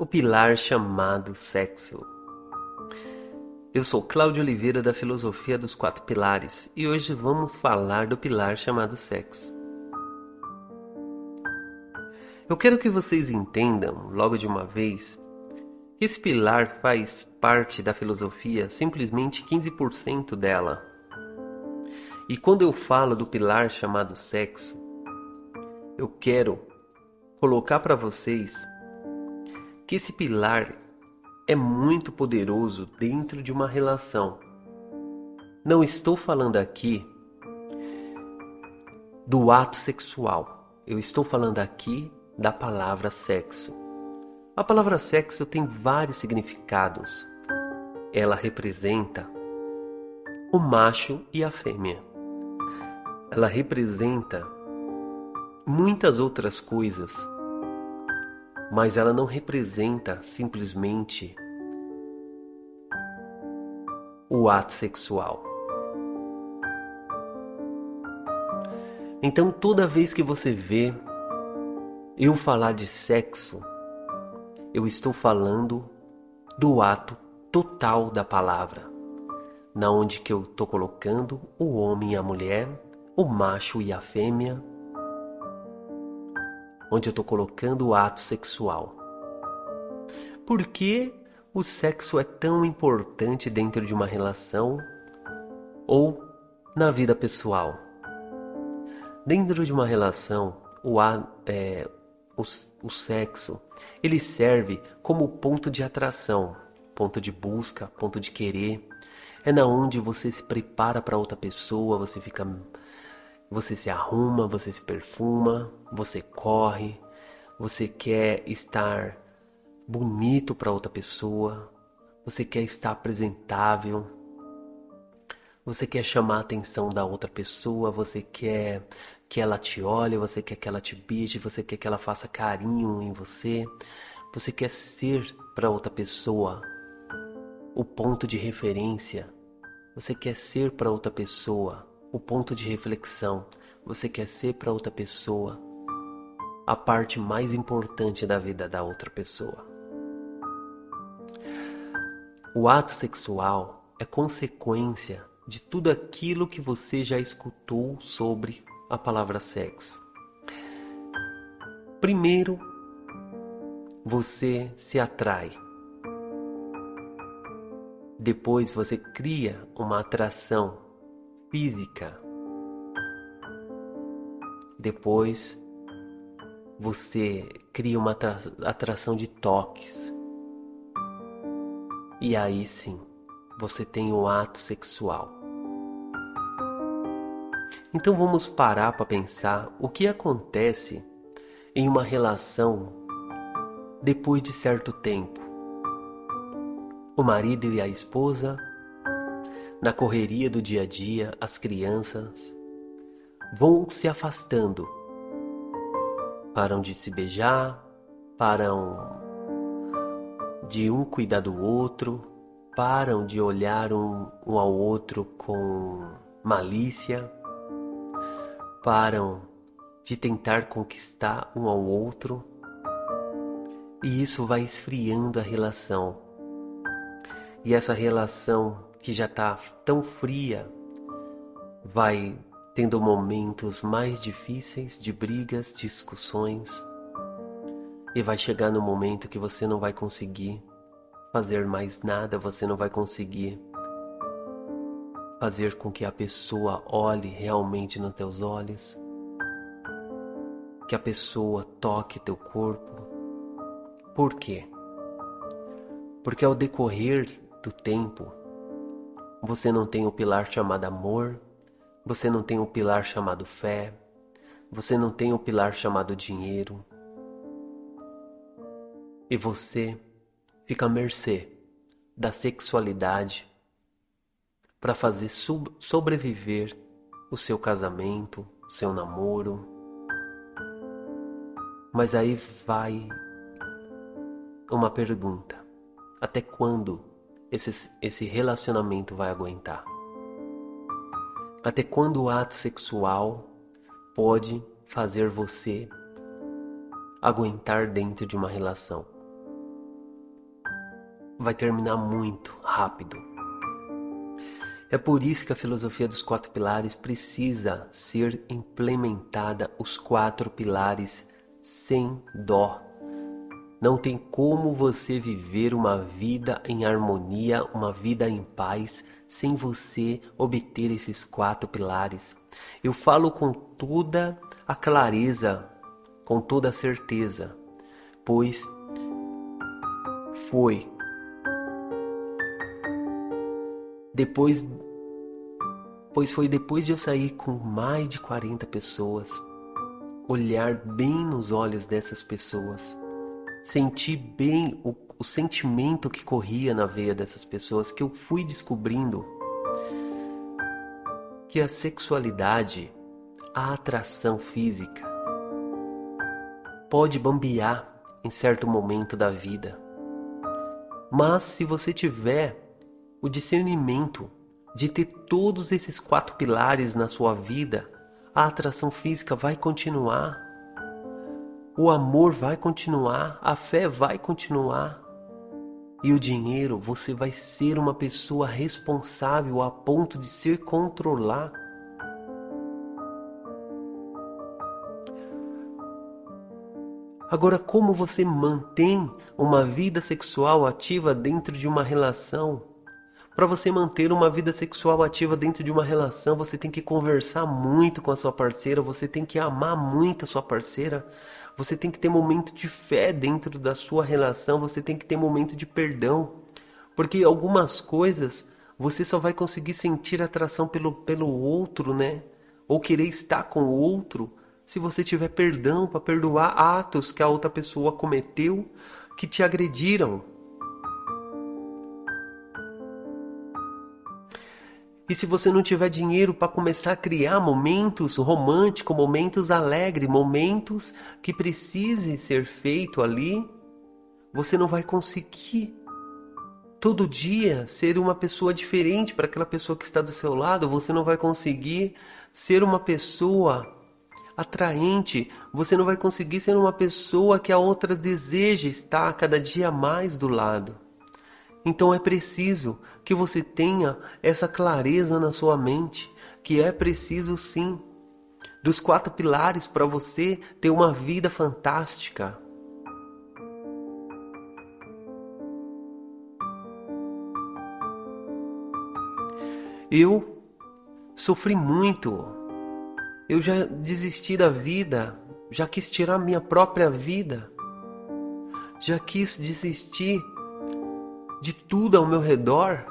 O pilar chamado sexo. Eu sou Cláudio Oliveira da Filosofia dos Quatro Pilares e hoje vamos falar do pilar chamado sexo. Eu quero que vocês entendam, logo de uma vez, que esse pilar faz parte da filosofia simplesmente 15% dela. E quando eu falo do pilar chamado sexo, eu quero colocar para vocês que esse pilar é muito poderoso dentro de uma relação. Não estou falando aqui do ato sexual. Eu estou falando aqui da palavra sexo. A palavra sexo tem vários significados. Ela representa o macho e a fêmea. Ela representa muitas outras coisas mas ela não representa simplesmente o ato sexual. Então, toda vez que você vê eu falar de sexo, eu estou falando do ato total da palavra, na onde que eu estou colocando o homem e a mulher, o macho e a fêmea, onde eu estou colocando o ato sexual. Por que o sexo é tão importante dentro de uma relação ou na vida pessoal? Dentro de uma relação, o, é, o, o sexo ele serve como ponto de atração, ponto de busca, ponto de querer. É na onde você se prepara para outra pessoa, você fica você se arruma, você se perfuma, você corre, você quer estar bonito para outra pessoa, você quer estar apresentável, você quer chamar a atenção da outra pessoa, você quer que ela te olhe, você quer que ela te beije, você quer que ela faça carinho em você, você quer ser para outra pessoa o ponto de referência, você quer ser para outra pessoa o ponto de reflexão. Você quer ser para outra pessoa a parte mais importante da vida da outra pessoa. O ato sexual é consequência de tudo aquilo que você já escutou sobre a palavra sexo. Primeiro, você se atrai. Depois você cria uma atração física. Depois você cria uma atração de toques. E aí sim, você tem o ato sexual. Então vamos parar para pensar o que acontece em uma relação depois de certo tempo. O marido e a esposa na correria do dia a dia, as crianças vão se afastando. Param de se beijar, param de um cuidar do outro, param de olhar um, um ao outro com malícia, param de tentar conquistar um ao outro, e isso vai esfriando a relação. E essa relação que já está tão fria vai tendo momentos mais difíceis de brigas, discussões, e vai chegar no momento que você não vai conseguir fazer mais nada, você não vai conseguir fazer com que a pessoa olhe realmente nos teus olhos, que a pessoa toque teu corpo. Por quê? Porque ao decorrer do tempo, você não tem o pilar chamado amor, você não tem o pilar chamado fé, você não tem o pilar chamado dinheiro. E você fica à mercê da sexualidade para fazer sobreviver o seu casamento, o seu namoro. Mas aí vai uma pergunta: até quando esse, esse relacionamento vai aguentar? Até quando o ato sexual pode fazer você aguentar dentro de uma relação? Vai terminar muito rápido. É por isso que a filosofia dos quatro pilares precisa ser implementada os quatro pilares sem dó. Não tem como você viver uma vida em harmonia, uma vida em paz, sem você obter esses quatro pilares. Eu falo com toda a clareza, com toda a certeza, pois foi depois pois foi depois de eu sair com mais de 40 pessoas, olhar bem nos olhos dessas pessoas, sentir bem o, o sentimento que corria na veia dessas pessoas, que eu fui descobrindo que a sexualidade, a atração física, pode bambear em certo momento da vida. Mas se você tiver o discernimento de ter todos esses quatro pilares na sua vida, a atração física vai continuar, o amor vai continuar, a fé vai continuar. E o dinheiro, você vai ser uma pessoa responsável a ponto de se controlar. Agora, como você mantém uma vida sexual ativa dentro de uma relação? Para você manter uma vida sexual ativa dentro de uma relação, você tem que conversar muito com a sua parceira, você tem que amar muito a sua parceira, você tem que ter momento de fé dentro da sua relação, você tem que ter momento de perdão. Porque algumas coisas você só vai conseguir sentir atração pelo, pelo outro, né? Ou querer estar com o outro se você tiver perdão para perdoar atos que a outra pessoa cometeu que te agrediram, E se você não tiver dinheiro para começar a criar momentos românticos, momentos alegres, momentos que precise ser feito ali, você não vai conseguir todo dia ser uma pessoa diferente para aquela pessoa que está do seu lado, você não vai conseguir ser uma pessoa atraente, você não vai conseguir ser uma pessoa que a outra deseja estar cada dia mais do lado. Então é preciso que você tenha essa clareza na sua mente, que é preciso sim dos quatro pilares para você ter uma vida fantástica. Eu sofri muito. Eu já desisti da vida, já quis tirar minha própria vida. Já quis desistir de tudo ao meu redor,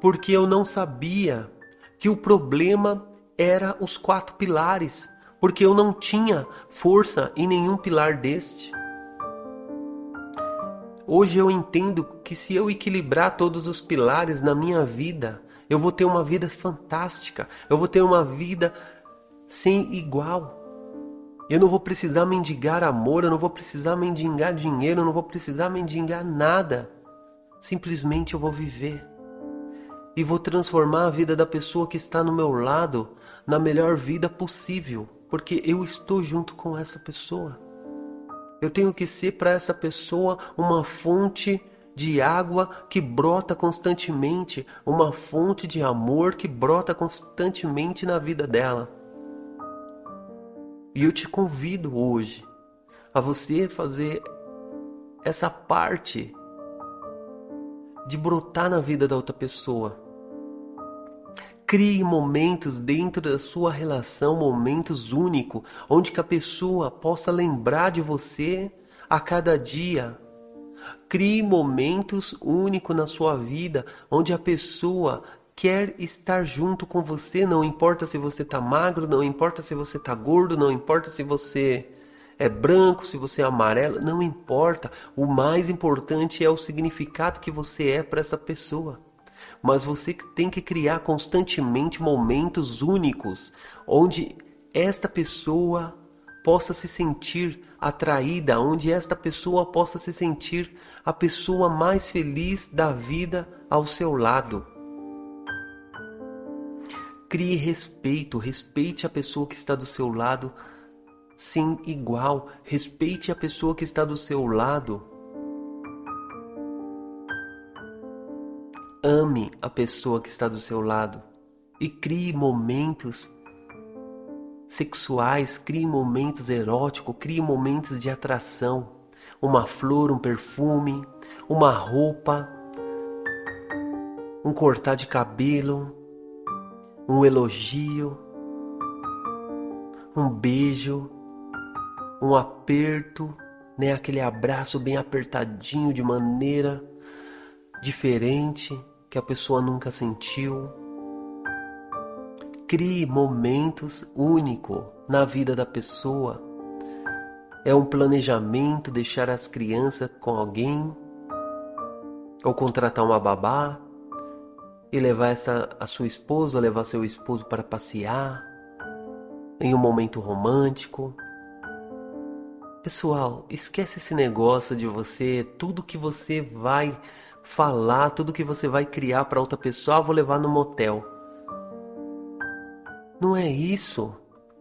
porque eu não sabia que o problema era os quatro pilares, porque eu não tinha força em nenhum pilar deste. Hoje eu entendo que se eu equilibrar todos os pilares na minha vida, eu vou ter uma vida fantástica, eu vou ter uma vida sem igual. Eu não vou precisar mendigar amor, eu não vou precisar mendigar dinheiro, eu não vou precisar mendigar nada. Simplesmente eu vou viver e vou transformar a vida da pessoa que está no meu lado na melhor vida possível, porque eu estou junto com essa pessoa. Eu tenho que ser para essa pessoa uma fonte de água que brota constantemente, uma fonte de amor que brota constantemente na vida dela. E eu te convido hoje a você fazer essa parte de brotar na vida da outra pessoa. Crie momentos dentro da sua relação, momentos únicos, onde que a pessoa possa lembrar de você a cada dia. Crie momentos únicos na sua vida, onde a pessoa quer estar junto com você, não importa se você está magro, não importa se você está gordo, não importa se você é branco, se você é amarelo, não importa. O mais importante é o significado que você é para essa pessoa. Mas você tem que criar constantemente momentos únicos onde esta pessoa possa se sentir atraída, onde esta pessoa possa se sentir a pessoa mais feliz da vida ao seu lado. Crie respeito, respeite a pessoa que está do seu lado, sim, igual. Respeite a pessoa que está do seu lado. Ame a pessoa que está do seu lado e crie momentos sexuais, crie momentos eróticos, crie momentos de atração. Uma flor, um perfume, uma roupa, um cortar de cabelo, um elogio, um beijo, um aperto, né, aquele abraço bem apertadinho de maneira diferente que a pessoa nunca sentiu. Crie momentos únicos na vida da pessoa. É um planejamento deixar as crianças com alguém ou contratar uma babá e levar essa a sua esposa, levar seu esposo para passear em um momento romântico. Pessoal, esquece esse negócio de você, tudo que você vai falar, tudo que você vai criar para outra pessoa, ah, vou levar no motel. Não é isso.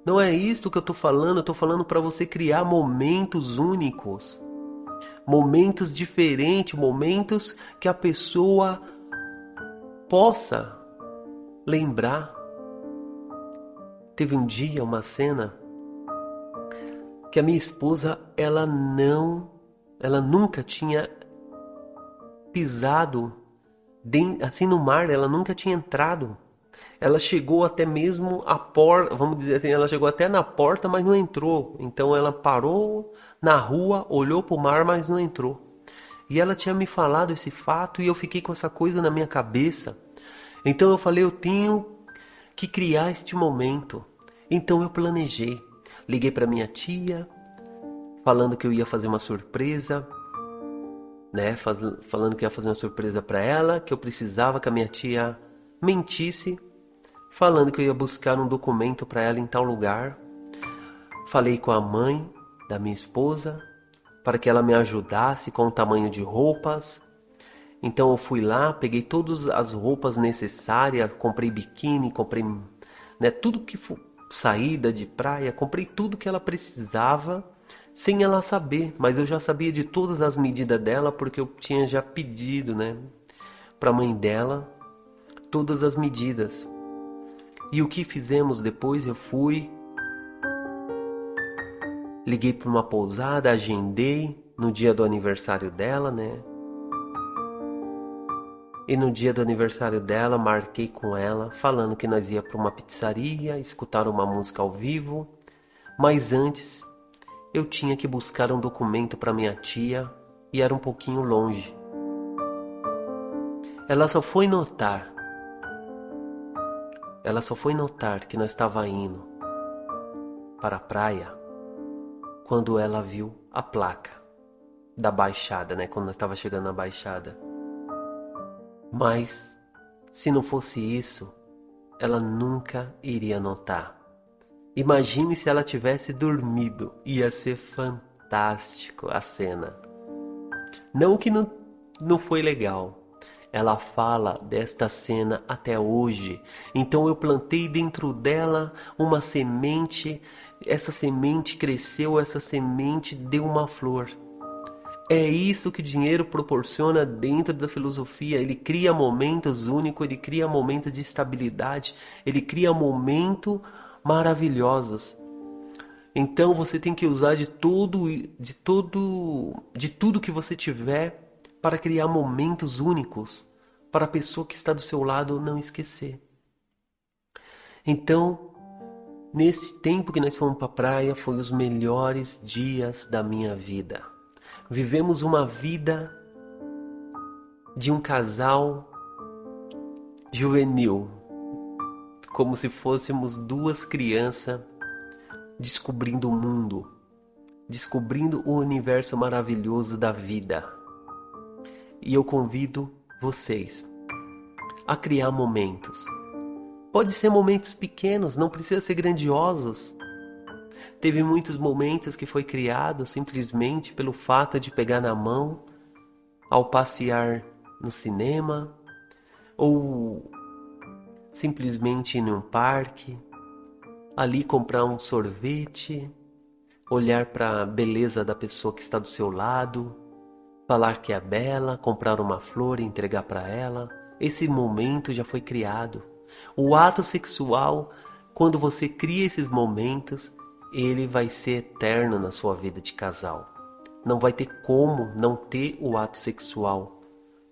Não é isso que eu estou falando. Eu estou falando para você criar momentos únicos, momentos diferentes, momentos que a pessoa possa lembrar. Teve um dia uma cena que a minha esposa ela não, ela nunca tinha pisado assim no mar, ela nunca tinha entrado. Ela chegou até mesmo a porta, vamos dizer assim, ela chegou até na porta, mas não entrou. Então ela parou na rua, olhou para o mar, mas não entrou. E ela tinha me falado esse fato e eu fiquei com essa coisa na minha cabeça. Então eu falei, eu tenho que criar este momento. Então eu planejei. Liguei para minha tia, falando que eu ia fazer uma surpresa, né? Faz, falando que ia fazer uma surpresa para ela, que eu precisava que a minha tia mentisse, falando que eu ia buscar um documento para ela em tal lugar. Falei com a mãe da minha esposa para que ela me ajudasse com o tamanho de roupas. Então eu fui lá, peguei todas as roupas necessárias, comprei biquíni, comprei né, tudo que saída de praia, comprei tudo que ela precisava sem ela saber, mas eu já sabia de todas as medidas dela porque eu tinha já pedido, né, para a mãe dela todas as medidas. E o que fizemos depois? Eu fui, liguei para uma pousada, agendei no dia do aniversário dela, né? E no dia do aniversário dela, marquei com ela, falando que nós ia para uma pizzaria, escutar uma música ao vivo, mas antes eu tinha que buscar um documento para minha tia e era um pouquinho longe. Ela só foi notar ela só foi notar que nós estava indo para a praia quando ela viu a placa da baixada, né? Quando nós estava chegando na baixada. Mas se não fosse isso, ela nunca iria notar. Imagine se ela tivesse dormido, ia ser fantástico a cena. Não que não, não foi legal, ela fala desta cena até hoje. Então eu plantei dentro dela uma semente, essa semente cresceu, essa semente deu uma flor. É isso que dinheiro proporciona dentro da filosofia. Ele cria momentos únicos, ele cria momentos de estabilidade, ele cria momentos maravilhosos. Então você tem que usar de todo, de todo, de tudo que você tiver para criar momentos únicos para a pessoa que está do seu lado não esquecer. Então, nesse tempo que nós fomos para a praia, foi os melhores dias da minha vida. Vivemos uma vida de um casal juvenil, como se fôssemos duas crianças descobrindo o mundo, descobrindo o universo maravilhoso da vida e eu convido vocês a criar momentos. Pode ser momentos pequenos, não precisa ser grandiosos. Teve muitos momentos que foi criado simplesmente pelo fato de pegar na mão ao passear no cinema ou simplesmente ir num parque, ali comprar um sorvete, olhar para a beleza da pessoa que está do seu lado, falar que é bela, comprar uma flor e entregar para ela. Esse momento já foi criado. O ato sexual, quando você cria esses momentos, ele vai ser eterno na sua vida de casal. Não vai ter como não ter o ato sexual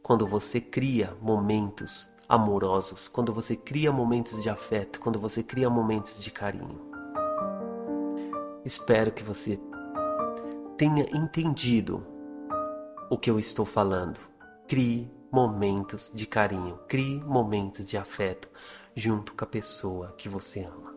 quando você cria momentos amorosos, quando você cria momentos de afeto, quando você cria momentos de carinho. Espero que você tenha entendido o que eu estou falando. Crie momentos de carinho, crie momentos de afeto junto com a pessoa que você ama.